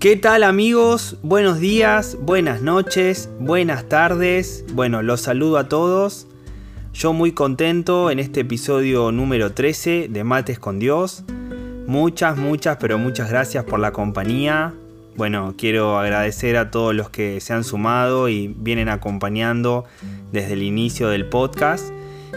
¿Qué tal amigos? Buenos días, buenas noches, buenas tardes. Bueno, los saludo a todos. Yo muy contento en este episodio número 13 de Mates con Dios. Muchas, muchas, pero muchas gracias por la compañía. Bueno, quiero agradecer a todos los que se han sumado y vienen acompañando desde el inicio del podcast.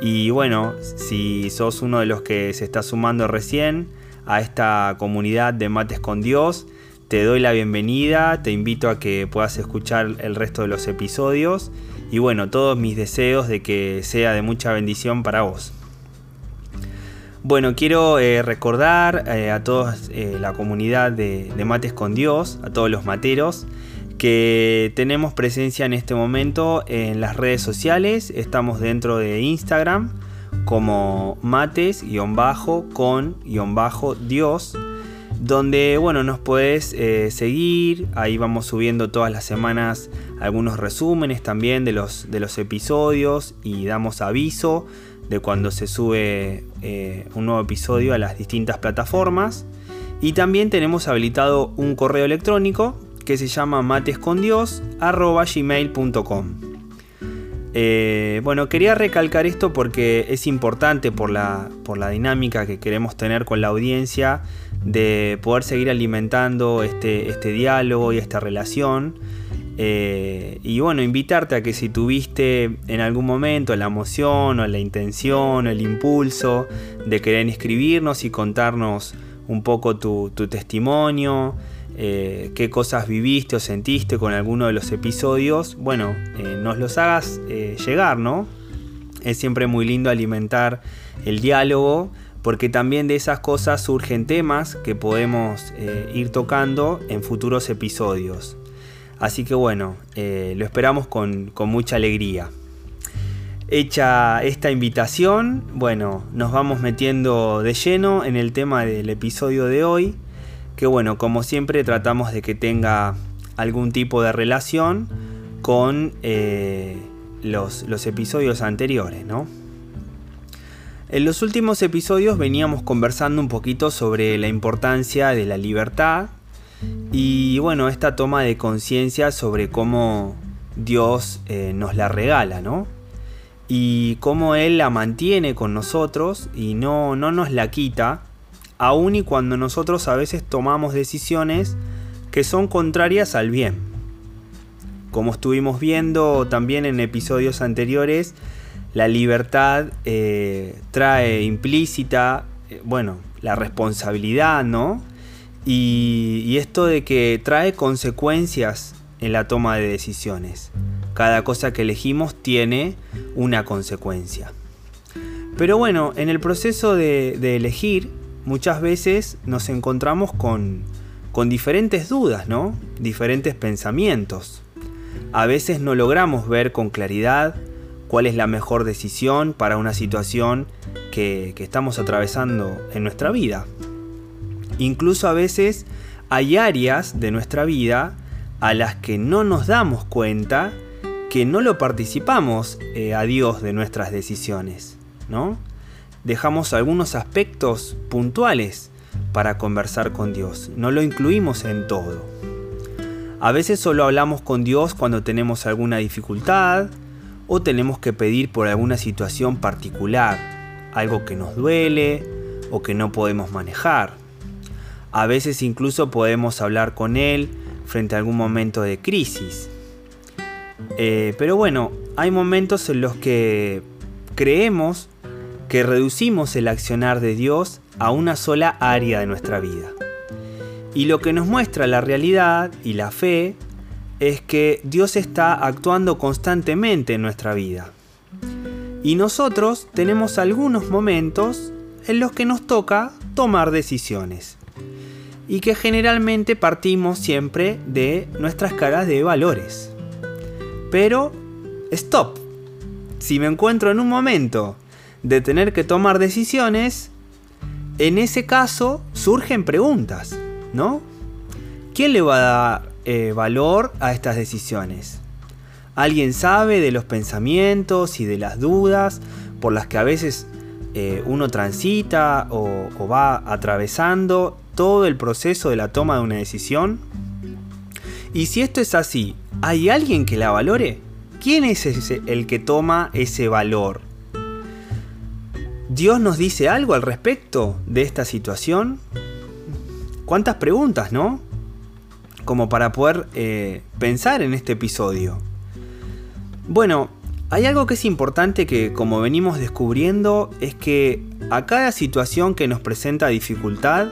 Y bueno, si sos uno de los que se está sumando recién a esta comunidad de Mates con Dios, te doy la bienvenida, te invito a que puedas escuchar el resto de los episodios y bueno, todos mis deseos de que sea de mucha bendición para vos. Bueno, quiero eh, recordar eh, a toda eh, la comunidad de, Mates con Dios, a todos los materos, que tenemos presencia en este momento en las redes sociales. Estamos dentro de Instagram como mates-con-dios donde bueno nos puedes eh, seguir. Ahí vamos subiendo todas las semanas algunos resúmenes también de los, de los episodios y damos aviso de cuando se sube eh, un nuevo episodio a las distintas plataformas. Y también tenemos habilitado un correo electrónico que se llama matescondios.gmail.com eh, bueno, quería recalcar esto porque es importante por la, por la dinámica que queremos tener con la audiencia de poder seguir alimentando este, este diálogo y esta relación. Eh, y bueno, invitarte a que si tuviste en algún momento la emoción o la intención o el impulso de querer inscribirnos y contarnos un poco tu, testimonio, eh, qué cosas viviste o sentiste con alguno de los episodios, bueno, eh, nos los hagas llegar, ¿no? Es siempre muy lindo alimentar el diálogo porque también de esas cosas surgen temas que podemos eh, ir tocando en futuros episodios. Así que bueno, eh, lo esperamos con, mucha alegría. Hecha esta invitación, bueno, nos vamos metiendo de lleno en el tema del episodio de hoy, que bueno, como siempre tratamos de que tenga algún tipo de relación con eh, los, los episodios anteriores, ¿no? En los últimos episodios veníamos conversando un poquito sobre la importancia de la libertad y bueno, esta toma de conciencia sobre cómo Dios eh, nos la regala, ¿no? Y cómo Él la mantiene con nosotros y no, no nos la quita, aun y cuando nosotros a veces tomamos decisiones que son contrarias al bien. Como estuvimos viendo también en episodios anteriores, la libertad eh, trae implícita, eh, bueno, la responsabilidad, ¿no? Y, esto de que trae consecuencias en la toma de decisiones. Cada cosa que elegimos tiene una consecuencia. Pero bueno, en el proceso de, elegir, muchas veces nos encontramos con, con diferentes dudas, ¿no? Diferentes pensamientos. A veces no logramos ver con claridad cuál es la mejor decisión para una situación que, estamos atravesando en nuestra vida. Incluso a veces hay áreas de nuestra vida a las que no nos damos cuenta que no lo participamos eh, a Dios de nuestras decisiones, ¿no? Dejamos algunos aspectos puntuales para conversar con Dios, no lo incluimos en todo. A veces solo hablamos con Dios cuando tenemos alguna dificultad, o tenemos que pedir por alguna situación particular, algo que nos duele o que no podemos manejar. A veces incluso podemos hablar con Él frente a algún momento de crisis. Eh, pero bueno, hay momentos en los que creemos que reducimos el accionar de Dios a una sola área de nuestra vida. Y lo que nos muestra la realidad y la fe es que Dios está actuando constantemente en nuestra vida. Y nosotros tenemos algunos momentos en los que nos toca tomar decisiones. Y que generalmente partimos siempre de nuestras caras de valores. Pero, stop. Si me encuentro en un momento de tener que tomar decisiones, en ese caso surgen preguntas, ¿no? ¿Quién le va a dar eh, valor a estas decisiones? ¿Alguien sabe de los pensamientos y de las dudas por las que a veces eh, uno transita o, o va atravesando todo el proceso de la toma de una decisión? Y si esto es así, ¿hay alguien que la valore? ¿Quién es el que toma ese valor? ¿Dios nos dice algo al respecto de esta situación? ¿Cuántas preguntas, no? Como para poder eh, pensar en este episodio. Bueno, hay algo que es importante que como venimos descubriendo es que a cada situación que nos presenta dificultad,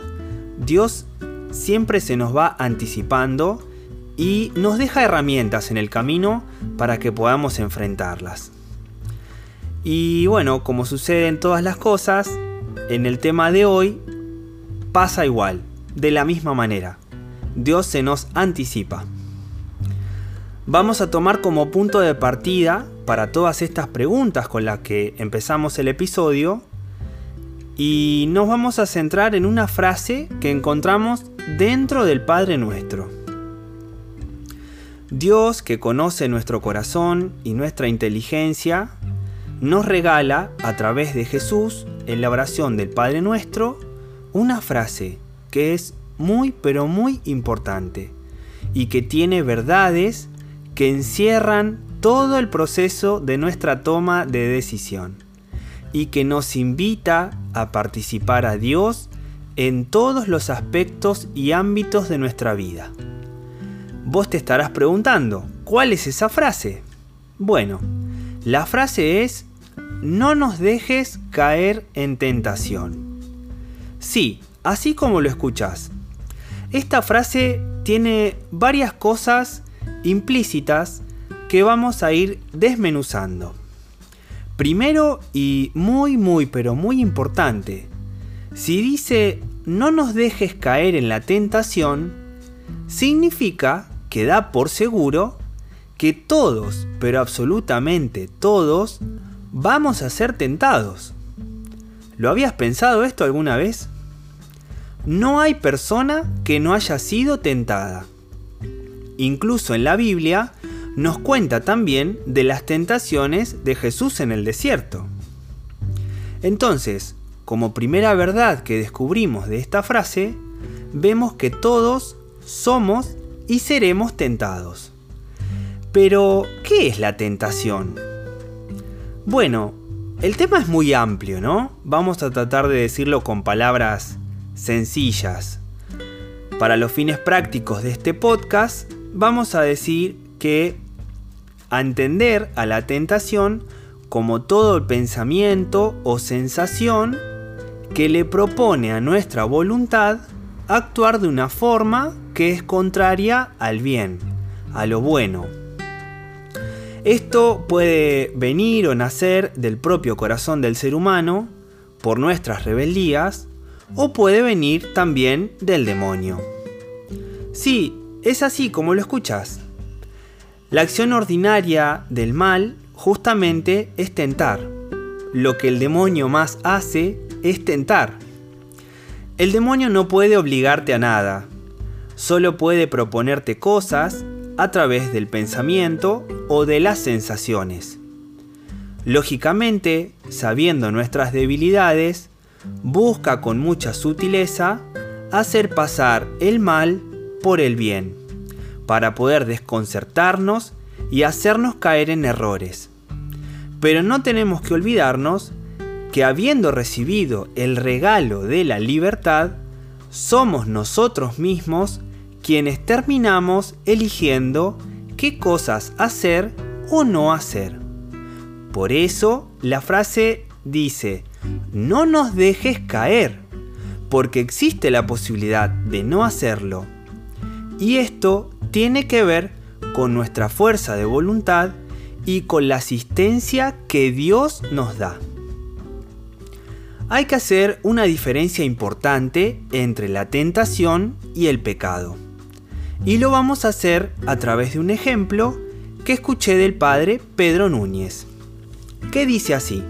Dios siempre se nos va anticipando y nos deja herramientas en el camino para que podamos enfrentarlas. Y bueno, como sucede en todas las cosas, en el tema de hoy pasa igual, de la misma manera. Dios se nos anticipa. Vamos a tomar como punto de partida para todas estas preguntas con las que empezamos el episodio y nos vamos a centrar en una frase que encontramos dentro del Padre Nuestro. Dios, que conoce nuestro corazón y nuestra inteligencia, nos regala a través de Jesús, en la oración del Padre Nuestro, una frase que es muy pero muy importante y que tiene verdades que encierran todo el proceso de nuestra toma de decisión y que nos invita a participar a Dios en todos los aspectos y ámbitos de nuestra vida. Vos te estarás preguntando, ¿cuál es esa frase? Bueno, la frase es, no nos dejes caer en tentación. Sí, así como lo escuchás. Esta frase tiene varias cosas implícitas que vamos a ir desmenuzando. Primero y muy muy pero muy importante, si dice no nos dejes caer en la tentación, significa que da por seguro que todos, pero absolutamente todos, vamos a ser tentados. ¿Lo habías pensado esto alguna vez? No hay persona que no haya sido tentada. Incluso en la Biblia nos cuenta también de las tentaciones de Jesús en el desierto. Entonces, como primera verdad que descubrimos de esta frase, vemos que todos somos y seremos tentados. Pero, ¿qué es la tentación? Bueno, el tema es muy amplio, ¿no? Vamos a tratar de decirlo con palabras sencillas. Para los fines prácticos de este podcast, vamos a decir que a entender a la tentación como todo el pensamiento o sensación que le propone a nuestra voluntad actuar de una forma que es contraria al bien, a lo bueno. Esto puede venir o nacer del propio corazón del ser humano, por nuestras rebeldías, o puede venir también del demonio. Sí, es así como lo escuchas. La acción ordinaria del mal justamente es tentar. Lo que el demonio más hace es tentar. El demonio no puede obligarte a nada, solo puede proponerte cosas a través del pensamiento o de las sensaciones. Lógicamente, sabiendo nuestras debilidades, busca con mucha sutileza hacer pasar el mal por el bien, para poder desconcertarnos y hacernos caer en errores. Pero no tenemos que olvidarnos que habiendo recibido el regalo de la libertad, somos nosotros mismos quienes terminamos eligiendo qué cosas hacer o no hacer. Por eso la frase dice, no nos dejes caer, porque existe la posibilidad de no hacerlo. Y esto tiene que ver con nuestra fuerza de voluntad y con la asistencia que Dios nos da. Hay que hacer una diferencia importante entre la tentación y el pecado. Y lo vamos a hacer a través de un ejemplo que escuché del padre Pedro Núñez, que dice así.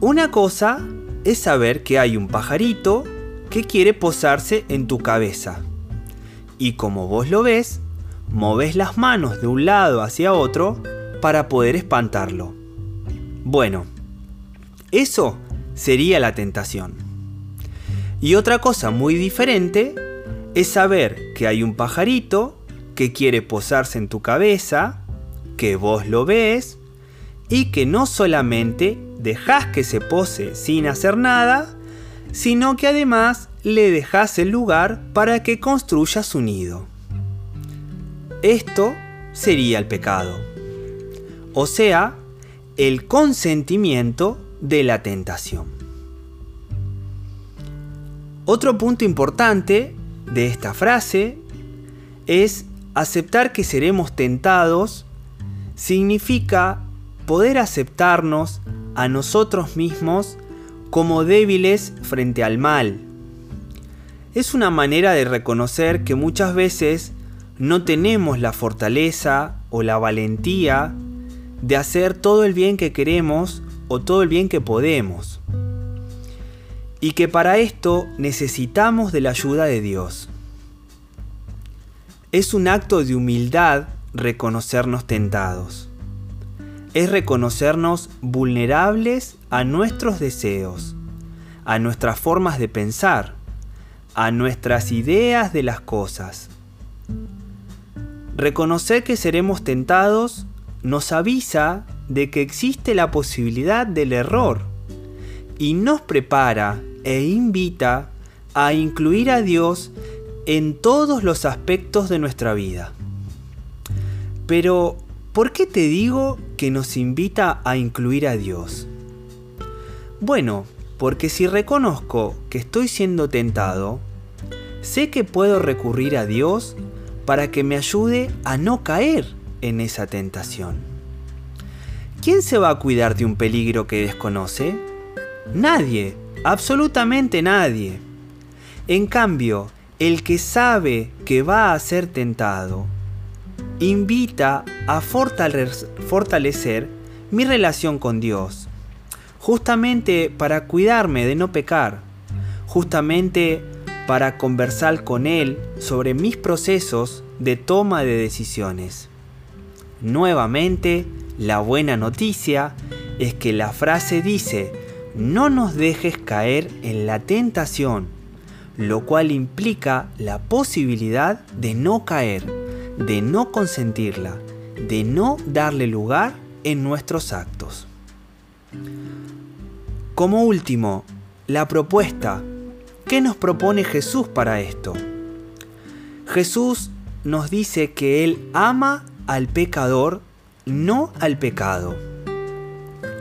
Una cosa es saber que hay un pajarito que quiere posarse en tu cabeza. Y como vos lo ves, moves las manos de un lado hacia otro para poder espantarlo. Bueno, eso sería la tentación. Y otra cosa muy diferente es saber que hay un pajarito que quiere posarse en tu cabeza, que vos lo ves y que no solamente dejas que se pose sin hacer nada, sino que además le dejas el lugar para que construya su nido. Esto sería el pecado, o sea, el consentimiento de la tentación. Otro punto importante de esta frase es aceptar que seremos tentados significa poder aceptarnos a nosotros mismos como débiles frente al mal. Es una manera de reconocer que muchas veces no tenemos la fortaleza o la valentía de hacer todo el bien que queremos o todo el bien que podemos. Y que para esto necesitamos de la ayuda de Dios. Es un acto de humildad reconocernos tentados es reconocernos vulnerables a nuestros deseos, a nuestras formas de pensar, a nuestras ideas de las cosas. Reconocer que seremos tentados nos avisa de que existe la posibilidad del error y nos prepara e invita a incluir a Dios en todos los aspectos de nuestra vida. Pero ¿Por qué te digo que nos invita a incluir a Dios? Bueno, porque si reconozco que estoy siendo tentado, sé que puedo recurrir a Dios para que me ayude a no caer en esa tentación. ¿Quién se va a cuidar de un peligro que desconoce? Nadie, absolutamente nadie. En cambio, el que sabe que va a ser tentado, invita a fortalecer mi relación con Dios, justamente para cuidarme de no pecar, justamente para conversar con Él sobre mis procesos de toma de decisiones. Nuevamente, la buena noticia es que la frase dice, no nos dejes caer en la tentación, lo cual implica la posibilidad de no caer de no consentirla, de no darle lugar en nuestros actos. Como último, la propuesta. ¿Qué nos propone Jesús para esto? Jesús nos dice que Él ama al pecador, no al pecado.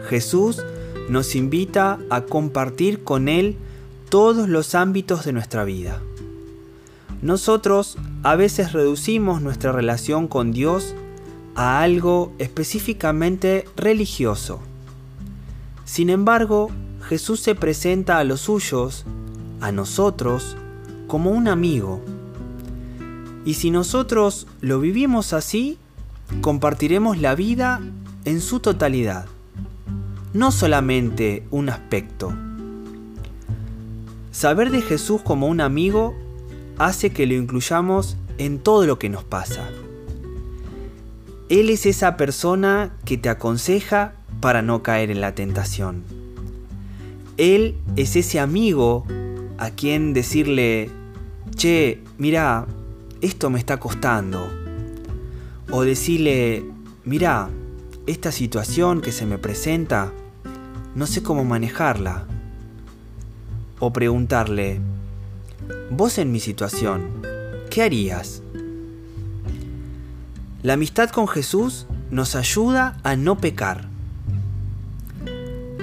Jesús nos invita a compartir con Él todos los ámbitos de nuestra vida. Nosotros a veces reducimos nuestra relación con Dios a algo específicamente religioso. Sin embargo, Jesús se presenta a los suyos, a nosotros, como un amigo. Y si nosotros lo vivimos así, compartiremos la vida en su totalidad, no solamente un aspecto. Saber de Jesús como un amigo hace que lo incluyamos en todo lo que nos pasa. Él es esa persona que te aconseja para no caer en la tentación. Él es ese amigo a quien decirle, che, mira, esto me está costando. O decirle, mira, esta situación que se me presenta no sé cómo manejarla. O preguntarle, vos en mi situación, ¿qué harías? La amistad con Jesús nos ayuda a no pecar.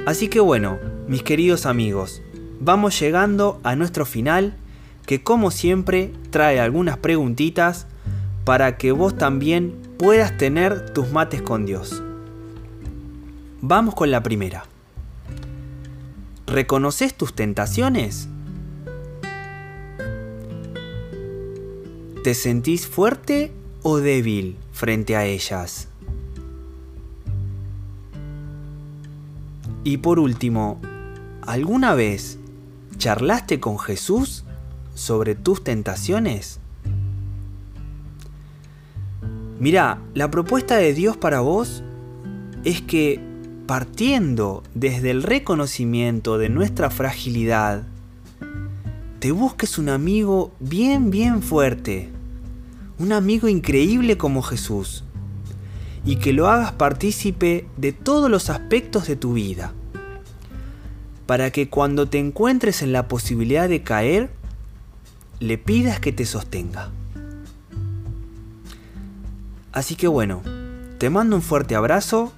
Así que bueno, mis queridos amigos, vamos llegando a nuestro final que como siempre trae algunas preguntitas para que vos también puedas tener tus mates con Dios. Vamos con la primera. ¿Reconoces tus tentaciones? ¿Te sentís fuerte o débil frente a ellas? Y por último, ¿alguna vez charlaste con Jesús sobre tus tentaciones? Mira, la propuesta de Dios para vos es que partiendo desde el reconocimiento de nuestra fragilidad, te busques un amigo bien, bien fuerte, un amigo increíble como Jesús, y que lo hagas partícipe de todos los aspectos de tu vida, para que cuando te encuentres en la posibilidad de caer, le pidas que te sostenga. Así que bueno, te mando un fuerte abrazo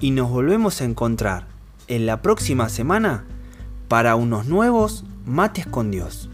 y nos volvemos a encontrar en la próxima semana para unos nuevos mates con Dios.